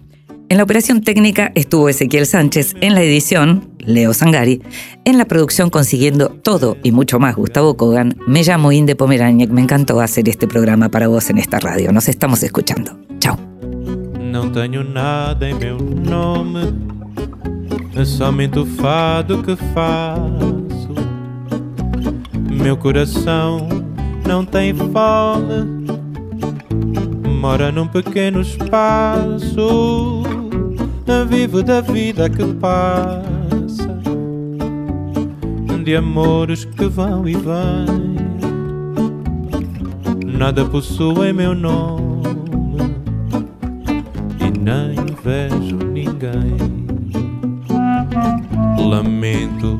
Speaker 1: En la operación técnica estuvo Ezequiel Sánchez, en la edición, Leo Sangari, en la producción consiguiendo todo y mucho más, Gustavo Kogan. Me llamo Inde Pomeraniec, me encantó hacer este programa para vos en esta radio. Nos estamos escuchando. Chao.
Speaker 2: Não tenho nada em meu que. Meu coração não tem fome, mora num pequeno espaço. Vivo da vida que passa, de amores que vão e vêm. Nada possuem meu nome e nem vejo ninguém. Lamento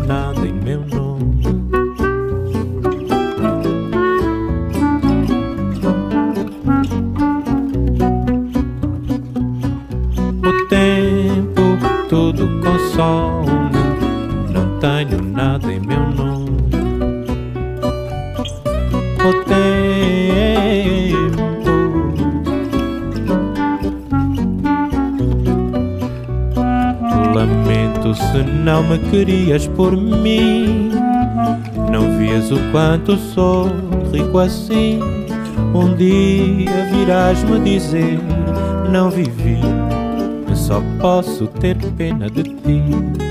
Speaker 2: nada em meu nome. O tempo Lamento se não me querias por mim. Não vias o quanto sou rico assim. Um dia virás me dizer: Não vivi, só posso ter pena de ti.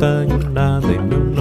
Speaker 2: Não tenho nada em meu